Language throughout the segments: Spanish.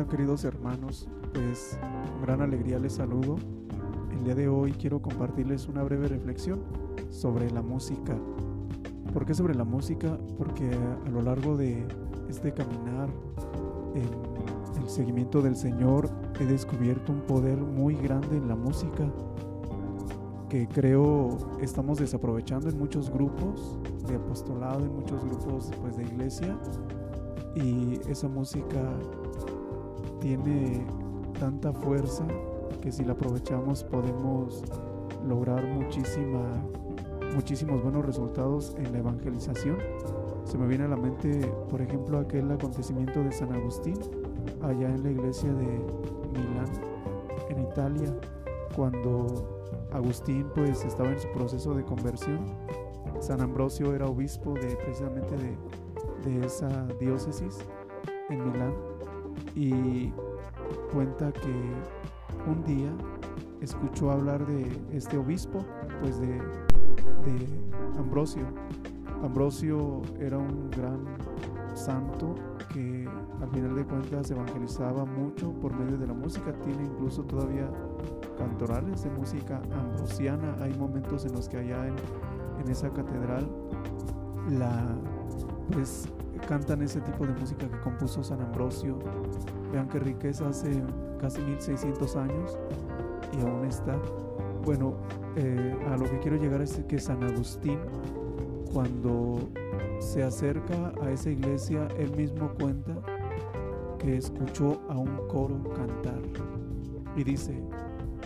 están queridos hermanos? Pues con gran alegría les saludo. El día de hoy quiero compartirles una breve reflexión sobre la música. ¿Por qué sobre la música? Porque a lo largo de este caminar en el seguimiento del Señor he descubierto un poder muy grande en la música que creo estamos desaprovechando en muchos grupos de apostolado, en muchos grupos pues, de iglesia y esa música tiene tanta fuerza que si la aprovechamos podemos lograr muchísima, muchísimos buenos resultados en la evangelización. Se me viene a la mente, por ejemplo, aquel acontecimiento de San Agustín, allá en la iglesia de Milán, en Italia, cuando Agustín pues estaba en su proceso de conversión. San Ambrosio era obispo de precisamente de de esa diócesis en Milán y cuenta que un día escuchó hablar de este obispo, pues de, Ambrosio. Ambrosio era un gran santo que al final de cuentas evangelizaba mucho por medio de la música. Tiene incluso todavía cantorales de música ambrosiana. Hay momentos en los que allá en, en esa catedral la pues cantan ese tipo de música que compuso San Ambrosio. Vean qué riqueza hace casi 1600 años y aún está. Bueno, eh, a lo que quiero llegar es que San Agustín, cuando se acerca a esa iglesia, él mismo cuenta que escuchó a un coro cantar y dice,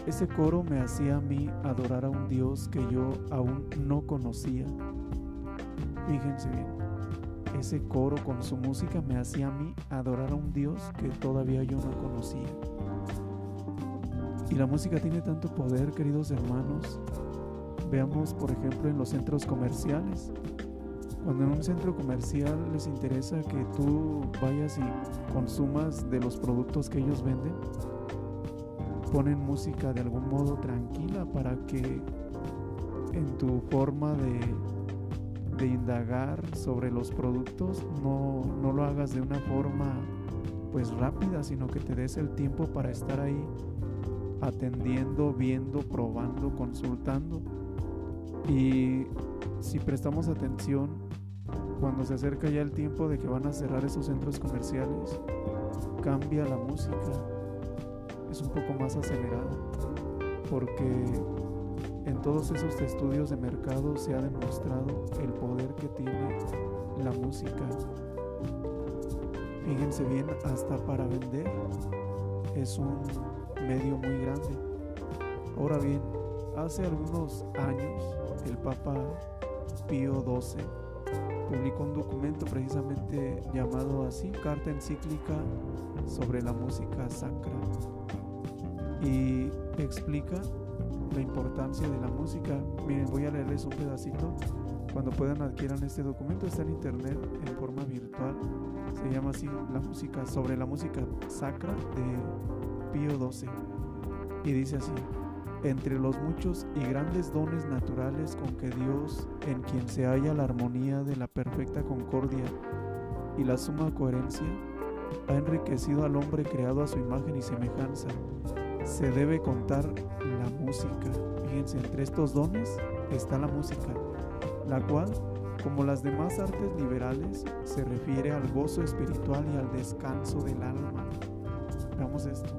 ese coro me hacía a mí adorar a un Dios que yo aún no conocía. Fíjense bien, ese coro con su música me hacía a mí adorar a un Dios que todavía yo no conocía. Y la música tiene tanto poder, queridos hermanos. Veamos, por ejemplo, en los centros comerciales. Cuando en un centro comercial les interesa que tú vayas y consumas de los productos que ellos venden, ponen música de algún modo tranquila para que en tu forma de de indagar sobre los productos, no, no lo hagas de una forma pues rápida, sino que te des el tiempo para estar ahí atendiendo, viendo, probando, consultando. Y si prestamos atención, cuando se acerca ya el tiempo de que van a cerrar esos centros comerciales, cambia la música, es un poco más acelerada, porque todos esos estudios de mercado se ha demostrado el poder que tiene la música. Fíjense bien, hasta para vender es un medio muy grande. Ahora bien, hace algunos años el Papa Pío XII publicó un documento precisamente llamado así, Carta Encíclica sobre la música sacra. Y explica la importancia de la música. Miren, voy a leerles un pedacito. Cuando puedan adquieran este documento, está en internet en forma virtual. Se llama así la música sobre la música sacra de Pío XII. Y dice así: entre los muchos y grandes dones naturales con que Dios, en quien se halla la armonía de la perfecta concordia y la suma coherencia, ha enriquecido al hombre creado a su imagen y semejanza, se debe contar la música. Fíjense, entre estos dones está la música, la cual, como las demás artes liberales, se refiere al gozo espiritual y al descanso del alma. Veamos esto,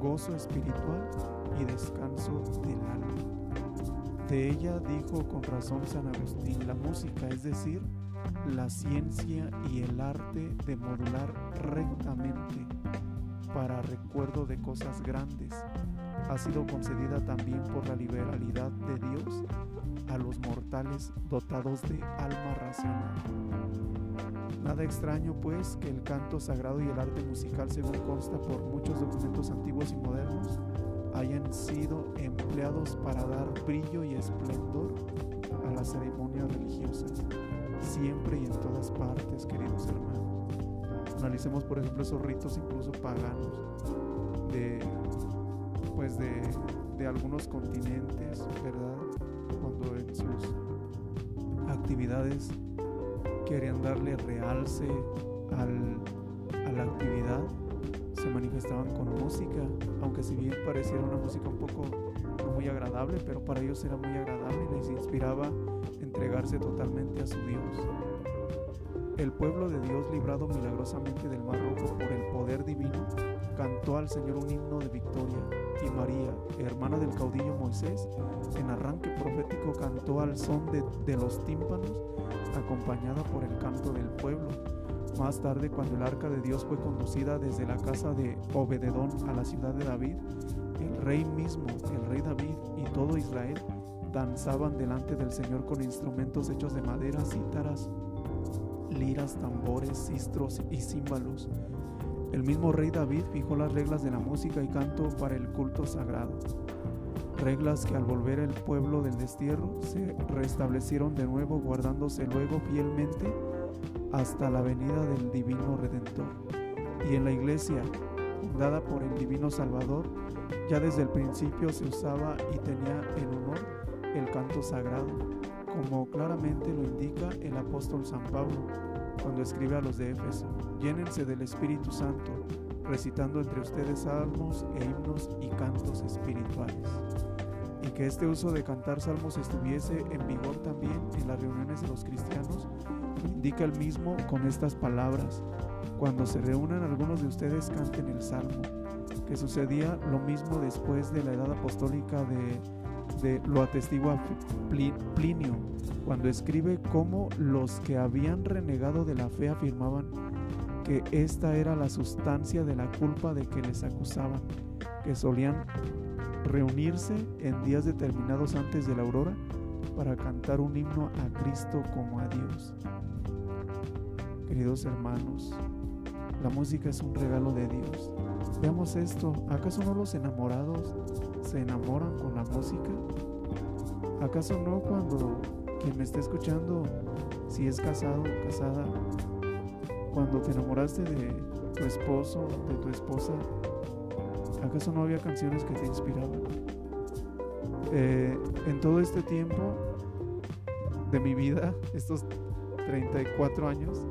gozo espiritual y descanso del alma. De ella dijo con razón San Agustín, la música, es decir, la ciencia y el arte de modular rectamente para recuerdo de cosas grandes, ha sido concedida también por la liberalidad de Dios a los mortales dotados de alma racional. Nada extraño pues que el canto sagrado y el arte musical, según consta por muchos documentos antiguos y modernos, hayan sido empleados para dar brillo y esplendor a las ceremonias religiosas, siempre y en todas partes, queridos hermanos. Analicemos, por ejemplo, esos ritos incluso paganos de pues de, de algunos continentes, ¿verdad? Cuando en sus actividades querían darle realce al, a la actividad, se manifestaban con música, aunque si bien pareciera una música un poco no muy agradable, pero para ellos era muy agradable y les inspiraba entregarse totalmente a su Dios. El pueblo de Dios, librado milagrosamente del mar rojo por el poder divino, cantó al Señor un himno de victoria, y María, hermana del caudillo Moisés, en arranque profético cantó al son de, los tímpanos, acompañada por el canto del pueblo. Más tarde, cuando el arca de Dios fue conducida desde la casa de Obededón a la ciudad de David, el rey mismo, el rey David y todo Israel danzaban delante del Señor con instrumentos hechos de madera, cítaras, liras, tambores, cistros y címbalos. El mismo rey David fijó las reglas de la música y canto para el culto sagrado. Reglas que al volver el pueblo del destierro se restablecieron de nuevo guardándose luego fielmente hasta la venida del divino redentor. Y en la iglesia, fundada por el divino Salvador, ya desde el principio se usaba y tenía en honor el canto sagrado, como claramente lo indica el apóstol San Pablo cuando escribe a los de Éfeso, llénense del Espíritu Santo, recitando entre ustedes salmos e himnos y cantos espirituales. Y que este uso de cantar salmos estuviese en vigor también en las reuniones de los cristianos, indica el mismo con estas palabras. Cuando se reúnan algunos de ustedes canten el salmo, que sucedía lo mismo después de la edad apostólica de, lo atestigua Plinio, cuando escribe cómo los que habían renegado de la fe afirmaban que esta era la sustancia de la culpa de que les acusaban, que solían reunirse en días determinados antes de la aurora para cantar un himno a Cristo como a Dios. Queridos hermanos, la música es un regalo de Dios. Veamos esto, ¿acaso no los enamorados se enamoran con la música? ¿Acaso no cuando quien me está escuchando, si es casado casada, cuando te enamoraste de tu esposo, de tu esposa, ¿acaso no había canciones que te inspiraban? Eh, en todo este tiempo de mi vida, estos 34 años,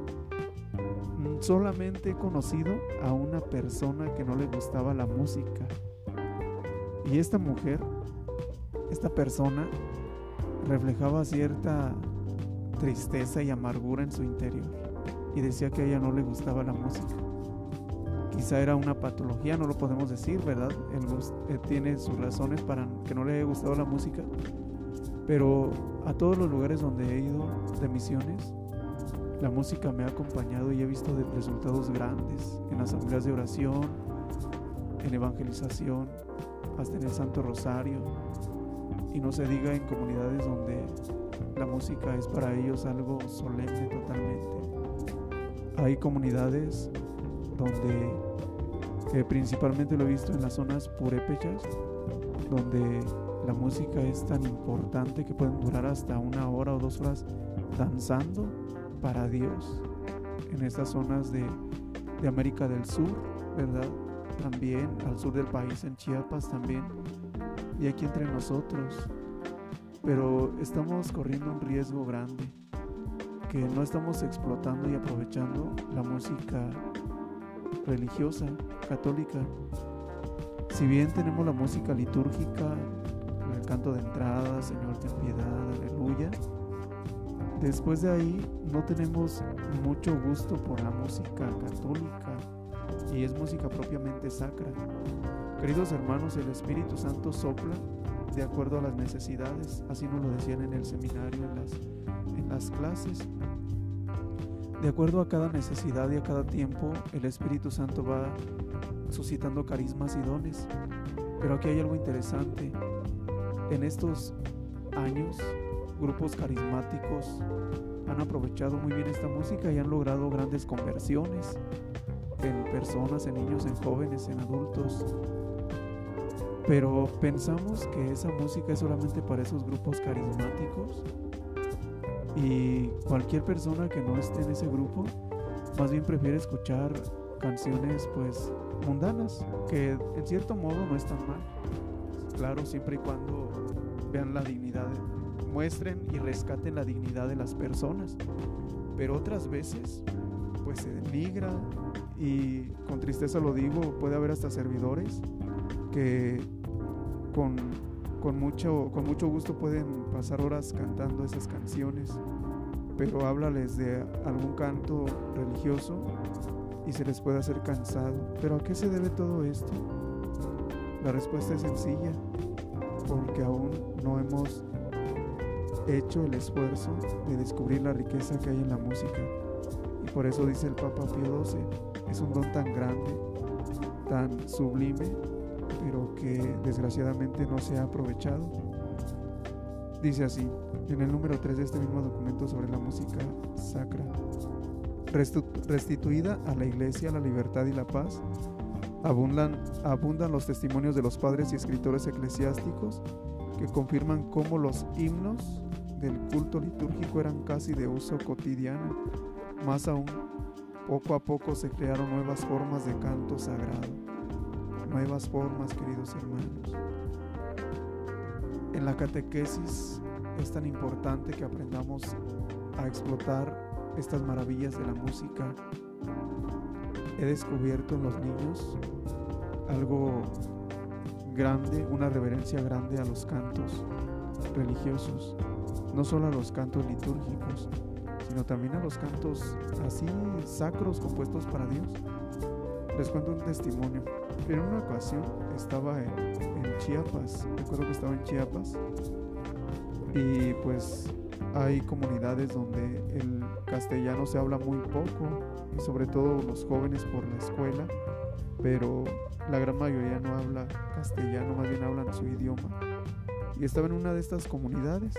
solamente he conocido a una persona que no le gustaba la música. Y esta mujer, esta persona, reflejaba cierta tristeza y amargura en su interior y decía que a ella no le gustaba la música. Quizá era una patología, no lo podemos decir, ¿verdad? Él, tiene sus razones para que no le haya gustado la música, pero a todos los lugares donde he ido de misiones, la música me ha acompañado y he visto resultados grandes en asambleas de oración, en evangelización, hasta en el Santo Rosario, y no se diga en comunidades donde la música es para ellos algo solemne totalmente. Hay comunidades donde, que principalmente lo he visto en las zonas purépechas, donde la música es tan importante que pueden durar hasta una hora o dos horas danzando para Dios. En estas zonas de, de América del Sur, ¿verdad? También al sur del país, en Chiapas también y aquí entre nosotros. Pero estamos corriendo un riesgo grande, que no estamos explotando y aprovechando la música religiosa, católica. Si bien tenemos la música litúrgica, el canto de entrada, Señor ten piedad, aleluya, después de ahí no tenemos mucho gusto por la música católica y es música propiamente sacra. Queridos hermanos, el Espíritu Santo sopla de acuerdo a las necesidades, así nos lo decían en el seminario, en las, en las clases. De acuerdo a cada necesidad y a cada tiempo, el Espíritu Santo va suscitando carismas y dones. Pero aquí hay algo interesante. En estos años, grupos carismáticos han aprovechado muy bien esta música y han logrado grandes conversiones en personas, en niños, en jóvenes, en adultos, pero pensamos que esa música es solamente para esos grupos carismáticos y cualquier persona que no esté en ese grupo más bien prefiere escuchar canciones pues mundanas que en cierto modo no están mal. Claro, siempre y cuando vean la dignidad, muestren y rescaten la dignidad de las personas. Pero otras veces pues se denigra y con tristeza lo digo, puede haber hasta servidores que con, con, mucho, con mucho gusto pueden pasar horas cantando esas canciones, pero háblales de algún canto religioso y se les puede hacer cansado. ¿Pero a qué se debe todo esto? La respuesta es sencilla, porque aún no hemos hecho el esfuerzo de descubrir la riqueza que hay en la música. Y por eso dice el Papa Pío XII, es un don tan grande, tan sublime, pero que desgraciadamente no se ha aprovechado. Dice así, en el número 3 de este mismo documento sobre la música sacra, restituida a la iglesia la libertad y la paz, abundan, abundan los testimonios de los padres y escritores eclesiásticos que confirman cómo los himnos del culto litúrgico eran casi de uso cotidiano. Más aún, poco a poco se crearon nuevas formas de canto sagrado. Nuevas formas, queridos hermanos. En la catequesis es tan importante que aprendamos a explotar estas maravillas de la música. He descubierto en los niños algo grande, una reverencia grande a los cantos religiosos no solo a los cantos litúrgicos, sino también a los cantos así sacros compuestos para Dios. Les cuento un testimonio. En una ocasión estaba en, Chiapas, recuerdo que estaba en Chiapas, y pues hay comunidades donde el castellano se habla muy poco, y sobre todo los jóvenes por la escuela, pero la gran mayoría no habla castellano, más bien hablan su idioma. Y estaba en una de estas comunidades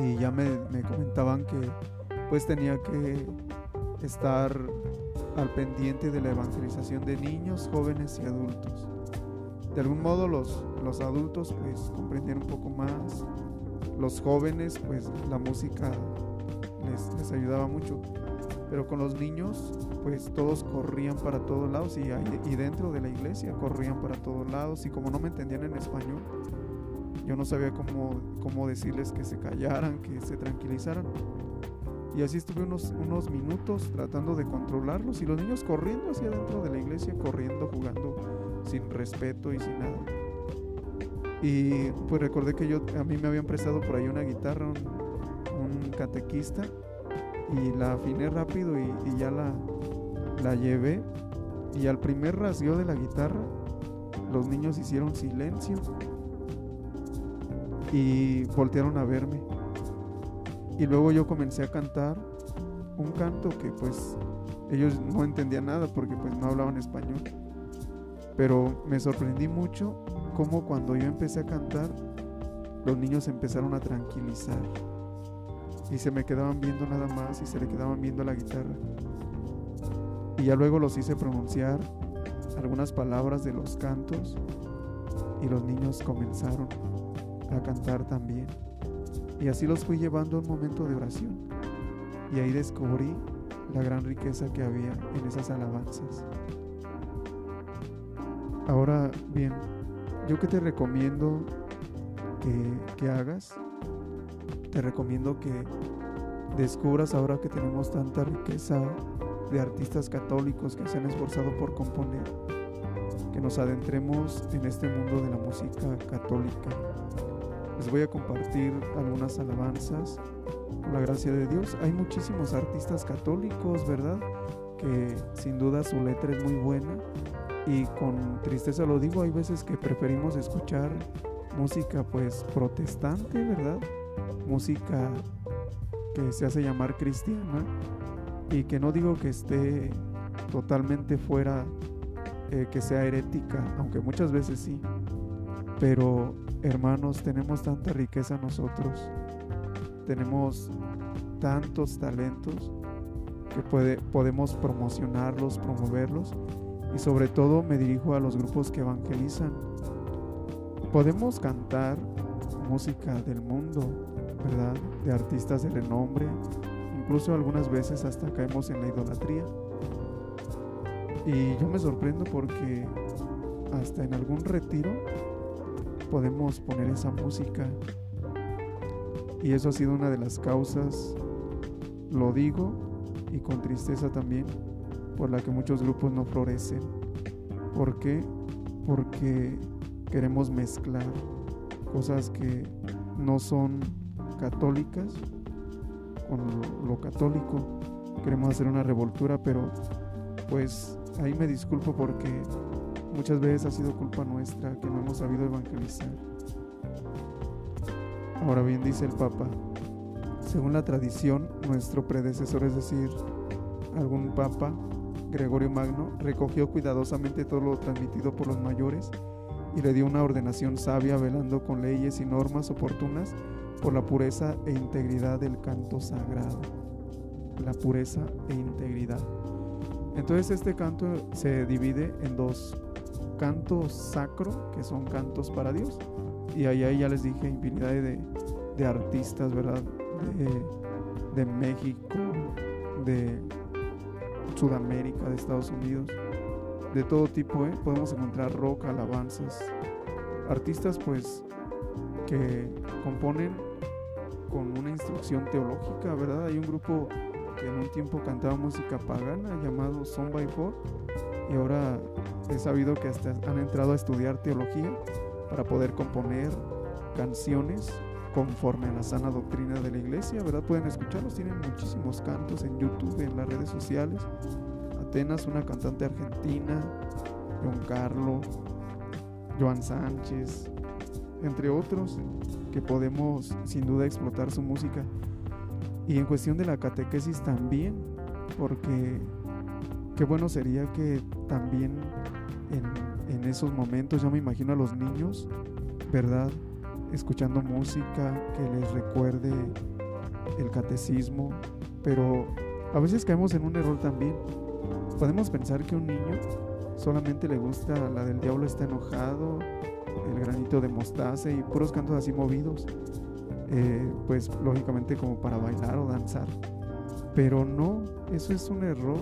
y ya me, comentaban que pues tenía que estar al pendiente de la evangelización de niños, jóvenes y adultos. De algún modo los, los adultos pues comprendían un poco más, los jóvenes pues la música les, les ayudaba mucho, pero con los niños pues todos corrían para todos lados y, y dentro de la iglesia corrían para todos lados. Y como no me entendían en español, yo no sabía cómo, cómo decirles que se callaran, que se tranquilizaran. Y así estuve unos, unos minutos tratando de controlarlos y los niños corriendo hacia dentro de la iglesia, corriendo, jugando sin respeto y sin nada. Y pues recordé que yo a mí me habían prestado por ahí una guitarra, un, catequista, y la afiné rápido y, y, ya la, la llevé. Y al primer rasgueo de la guitarra, los niños hicieron silencio y voltearon a verme. Y luego yo comencé a cantar un canto que pues ellos no entendían nada porque pues no hablaban español. Pero me sorprendí mucho cómo cuando yo empecé a cantar los niños empezaron a tranquilizar y se me quedaban viendo nada más y se le quedaban viendo la guitarra. Y ya luego los hice pronunciar algunas palabras de los cantos y los niños comenzaron a cantar también. Y así los fui llevando a un momento de oración. Y ahí descubrí la gran riqueza que había en esas alabanzas. Ahora bien, yo que te recomiendo que, que hagas, te recomiendo que descubras ahora que tenemos tanta riqueza de artistas católicos que se han esforzado por componer, que nos adentremos en este mundo de la música católica, voy a compartir algunas alabanzas con la gracia de Dios. Hay muchísimos artistas católicos, ¿verdad? Que sin duda su letra es muy buena y con tristeza lo digo, hay veces que preferimos escuchar música pues protestante, ¿verdad? Música que se hace llamar cristiana y que no digo que esté totalmente fuera, eh, que sea herética, aunque muchas veces sí, pero hermanos, tenemos tanta riqueza nosotros, tenemos tantos talentos que puede, podemos promocionarlos, promoverlos y sobre todo me dirijo a los grupos que evangelizan. Podemos cantar música del mundo, ¿verdad? De artistas de renombre, incluso algunas veces hasta caemos en la idolatría. Y yo me sorprendo porque hasta en algún retiro podemos poner esa música. Y eso ha sido una de las causas, lo digo, y con tristeza también por la que muchos grupos no florecen. ¿Por qué? Porque queremos mezclar cosas que no son católicas con lo católico. Queremos hacer una revoltura, pero pues ahí me disculpo porque muchas veces ha sido culpa nuestra que no hemos sabido evangelizar. Ahora bien, dice el Papa, según la tradición, nuestro predecesor, es decir, algún Papa, Gregorio Magno, recogió cuidadosamente todo lo transmitido por los mayores y le dio una ordenación sabia velando con leyes y normas oportunas por la pureza e integridad del canto sagrado. La pureza e integridad. Entonces este canto se divide en dos cantos sacro, que son cantos para Dios, y ahí, ya les dije infinidad de, artistas, ¿verdad? De, de México, de Sudamérica, de Estados Unidos, de todo tipo, ¿eh? Podemos encontrar rock, alabanzas, artistas pues que componen con una instrucción teológica, ¿verdad? Hay un grupo que en un tiempo cantaba música pagana llamado Son by Four y ahora he sabido que hasta han entrado a estudiar teología para poder componer canciones conforme a la sana doctrina de la iglesia, ¿verdad? Pueden escucharlos, tienen muchísimos cantos en YouTube, en las redes sociales. Atenas, una cantante argentina, John Carlo, Joan Sánchez, entre otros, que podemos sin duda explotar su música. Y en cuestión de la catequesis también, porque qué bueno sería que también en, en esos momentos, yo me imagino a los niños, ¿verdad? Escuchando música que les recuerde el catecismo, pero a veces caemos en un error también. Podemos pensar que un niño solamente le gusta la del diablo está enojado, el granito de mostaza y puros cantos así movidos, eh, pues lógicamente como para bailar o danzar. Pero no, eso es un error.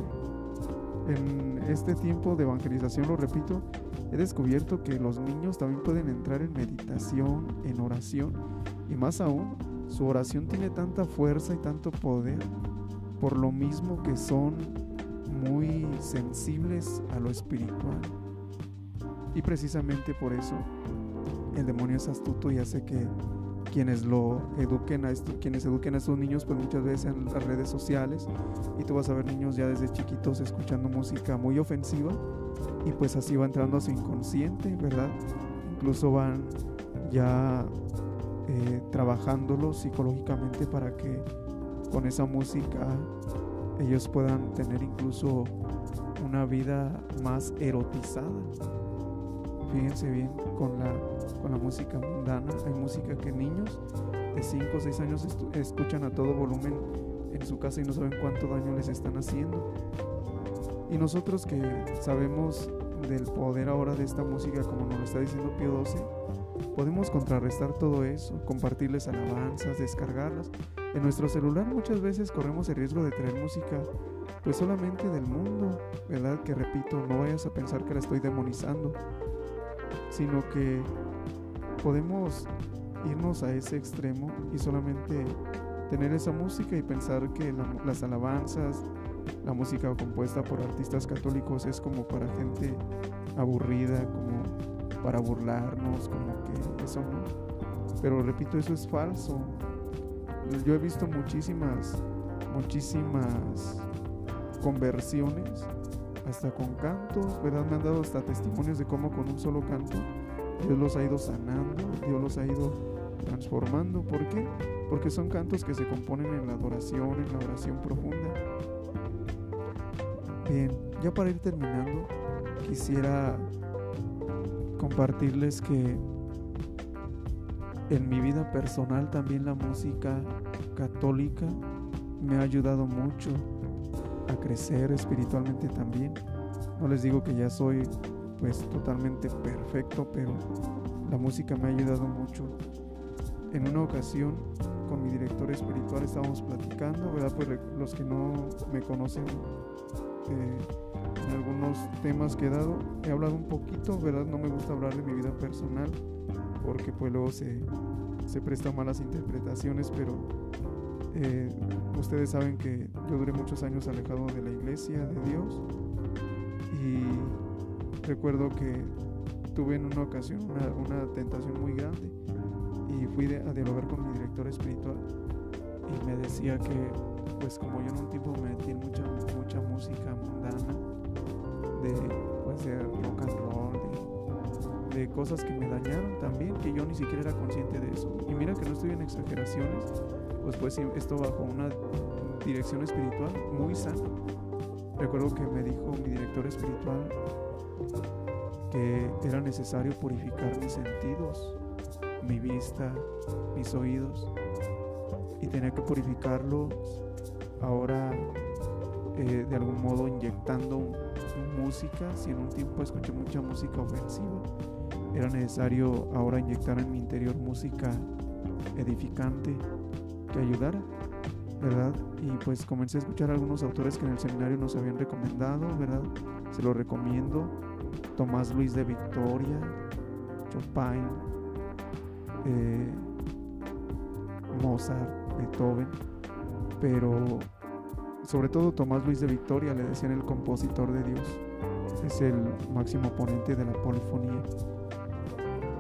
En este tiempo de evangelización, lo repito, he descubierto que los niños también pueden entrar en meditación, en oración, y más aún, su oración tiene tanta fuerza y tanto poder, por lo mismo que son muy sensibles a lo espiritual. Y precisamente por eso el demonio es astuto y hace que quienes lo eduquen a esto, quienes eduquen a estos niños, pues muchas veces en las redes sociales y tú vas a ver niños ya desde chiquitos escuchando música muy ofensiva y pues así va entrando a su inconsciente, ¿verdad? Incluso van ya eh, trabajándolo psicológicamente para que con esa música ellos puedan tener incluso una vida más erotizada. Fíjense bien, con la, con la música mundana hay música que niños de 5 o 6 años escuchan a todo volumen en su casa y no saben cuánto daño les están haciendo. Y nosotros que sabemos del poder ahora de esta música, como nos lo está diciendo Pío XII, podemos contrarrestar todo eso, compartirles alabanzas, descargarlas. En nuestro celular muchas veces corremos el riesgo de traer música pues solamente del mundo, ¿verdad? Que repito, no vayas a pensar que la estoy demonizando, sino que podemos irnos a ese extremo y solamente tener esa música y pensar que las alabanzas, la música compuesta por artistas católicos es como para gente aburrida, como para burlarnos, como que eso no. Pero repito, eso es falso. Yo he visto muchísimas, muchísimas conversiones, hasta con cantos, ¿verdad? Me han dado hasta testimonios de cómo con un solo canto Dios los ha ido sanando, Dios los ha ido transformando. ¿Por qué? Porque son cantos que se componen en la adoración, en la oración profunda. Bien, ya para ir terminando, quisiera compartirles que en mi vida personal también la música católica me ha ayudado mucho a crecer espiritualmente también. No les digo que ya soy pues totalmente perfecto, pero la música me ha ayudado mucho. En una ocasión con mi director espiritual estábamos platicando, ¿verdad? Pues los que no me conocen eh, en algunos temas que he dado, he hablado un poquito, ¿verdad? No me gusta hablar de mi vida personal porque pues luego se, se prestan malas interpretaciones, pero Eh, ustedes saben que yo duré muchos años alejado de la iglesia, de Dios, y recuerdo que tuve en una ocasión una, tentación muy grande y fui a dialogar con mi director espiritual y me decía que pues como yo en un tiempo me metí en mucha, mucha música mundana de pues de rock and roll de, de cosas que me dañaron también que yo ni siquiera era consciente de eso. Y mira que no estoy en exageraciones pues pues esto bajo una dirección espiritual muy sana. Recuerdo que me dijo mi director espiritual que era necesario purificar mis sentidos, mi vista, mis oídos, y tenía que purificarlos ahora eh, de algún modo inyectando música, si en un tiempo escuché mucha música ofensiva, era necesario ahora inyectar en mi interior música edificante que ayudara, ¿verdad? Y pues comencé a escuchar algunos autores que en el seminario nos habían recomendado, ¿verdad? Se lo recomiendo Tomás Luis de Victoria, Chopin, eh, Mozart, Beethoven, pero sobre todo Tomás Luis de Victoria le decían el compositor de Dios, es el máximo ponente de la polifonía.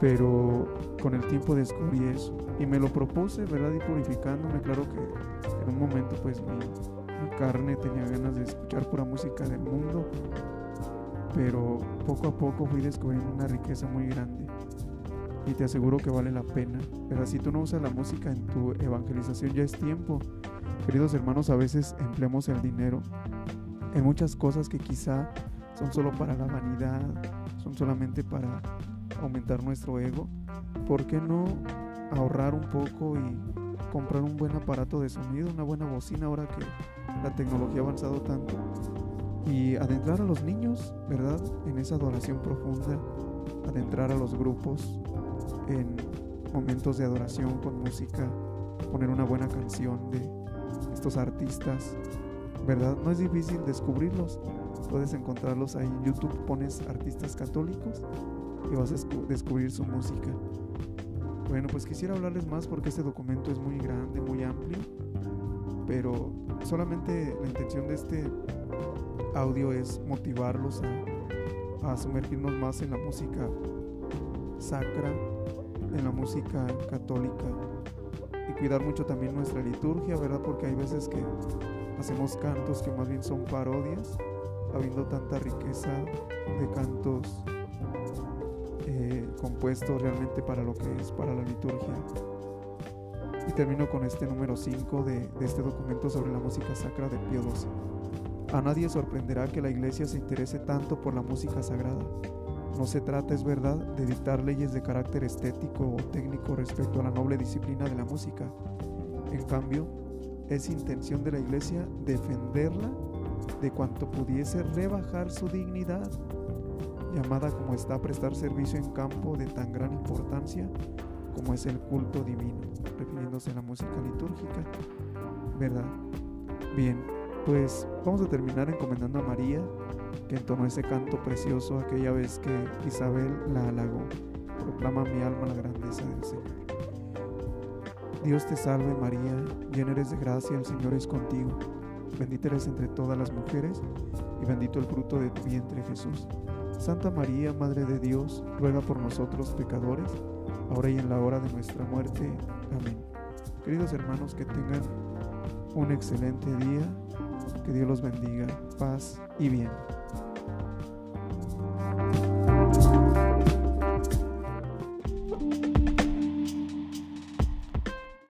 Pero con el tiempo descubrí eso y me lo propuse, ¿verdad? Y purificándome, claro que en un momento pues mi, carne tenía ganas de escuchar pura música del mundo pero poco a poco fui descubriendo una riqueza muy grande y te aseguro que vale la pena. Pero si tú no usas la música en tu evangelización ya es tiempo. Queridos hermanos, a veces empleamos el dinero en muchas cosas que quizá son solo para la vanidad, son solamente para aumentar nuestro ego. ¿Por qué no ahorrar un poco y comprar un buen aparato de sonido, una buena bocina ahora que la tecnología ha avanzado tanto? y adentrar a los niños, ¿verdad? En esa adoración profunda, adentrar a los grupos en momentos de adoración con música, poner una buena canción de estos artistas, ¿verdad? No es difícil descubrirlos, puedes encontrarlos ahí en YouTube, pones artistas católicos y vas a descubrir su música. Bueno, pues quisiera hablarles más porque este documento es muy grande, muy amplio, pero solamente la intención de este audio es motivarlos a, sumergirnos más en la música sacra, en la música católica y cuidar mucho también nuestra liturgia, ¿verdad? Porque hay veces que hacemos cantos que más bien son parodias, habiendo tanta riqueza de cantos eh, compuestos realmente para lo que es, para la liturgia. Y termino con este número 5 de, de este documento sobre la música sacra de Pío XII. A nadie sorprenderá que la iglesia se interese tanto por la música sagrada. No se trata, es verdad, de dictar leyes de carácter estético o técnico respecto a la noble disciplina de la música. En cambio, es intención de la iglesia defenderla de cuanto pudiese rebajar su dignidad, llamada como está a prestar servicio en campo de tan gran importancia como es el culto divino, refiriéndose a la música litúrgica. ¿Verdad? Bien, pues vamos a terminar encomendando a María, que entonó ese canto precioso aquella vez que Isabel la halagó. Proclama mi alma la grandeza del Señor. Dios te salve María, llena eres de gracia, el Señor es contigo. Bendita eres entre todas las mujeres y bendito el fruto de tu vientre Jesús. Santa María, Madre de Dios, ruega por nosotros pecadores, ahora y en la hora de nuestra muerte. Amén. Queridos hermanos, que tengan un excelente día que Dios los bendiga. Paz y bien.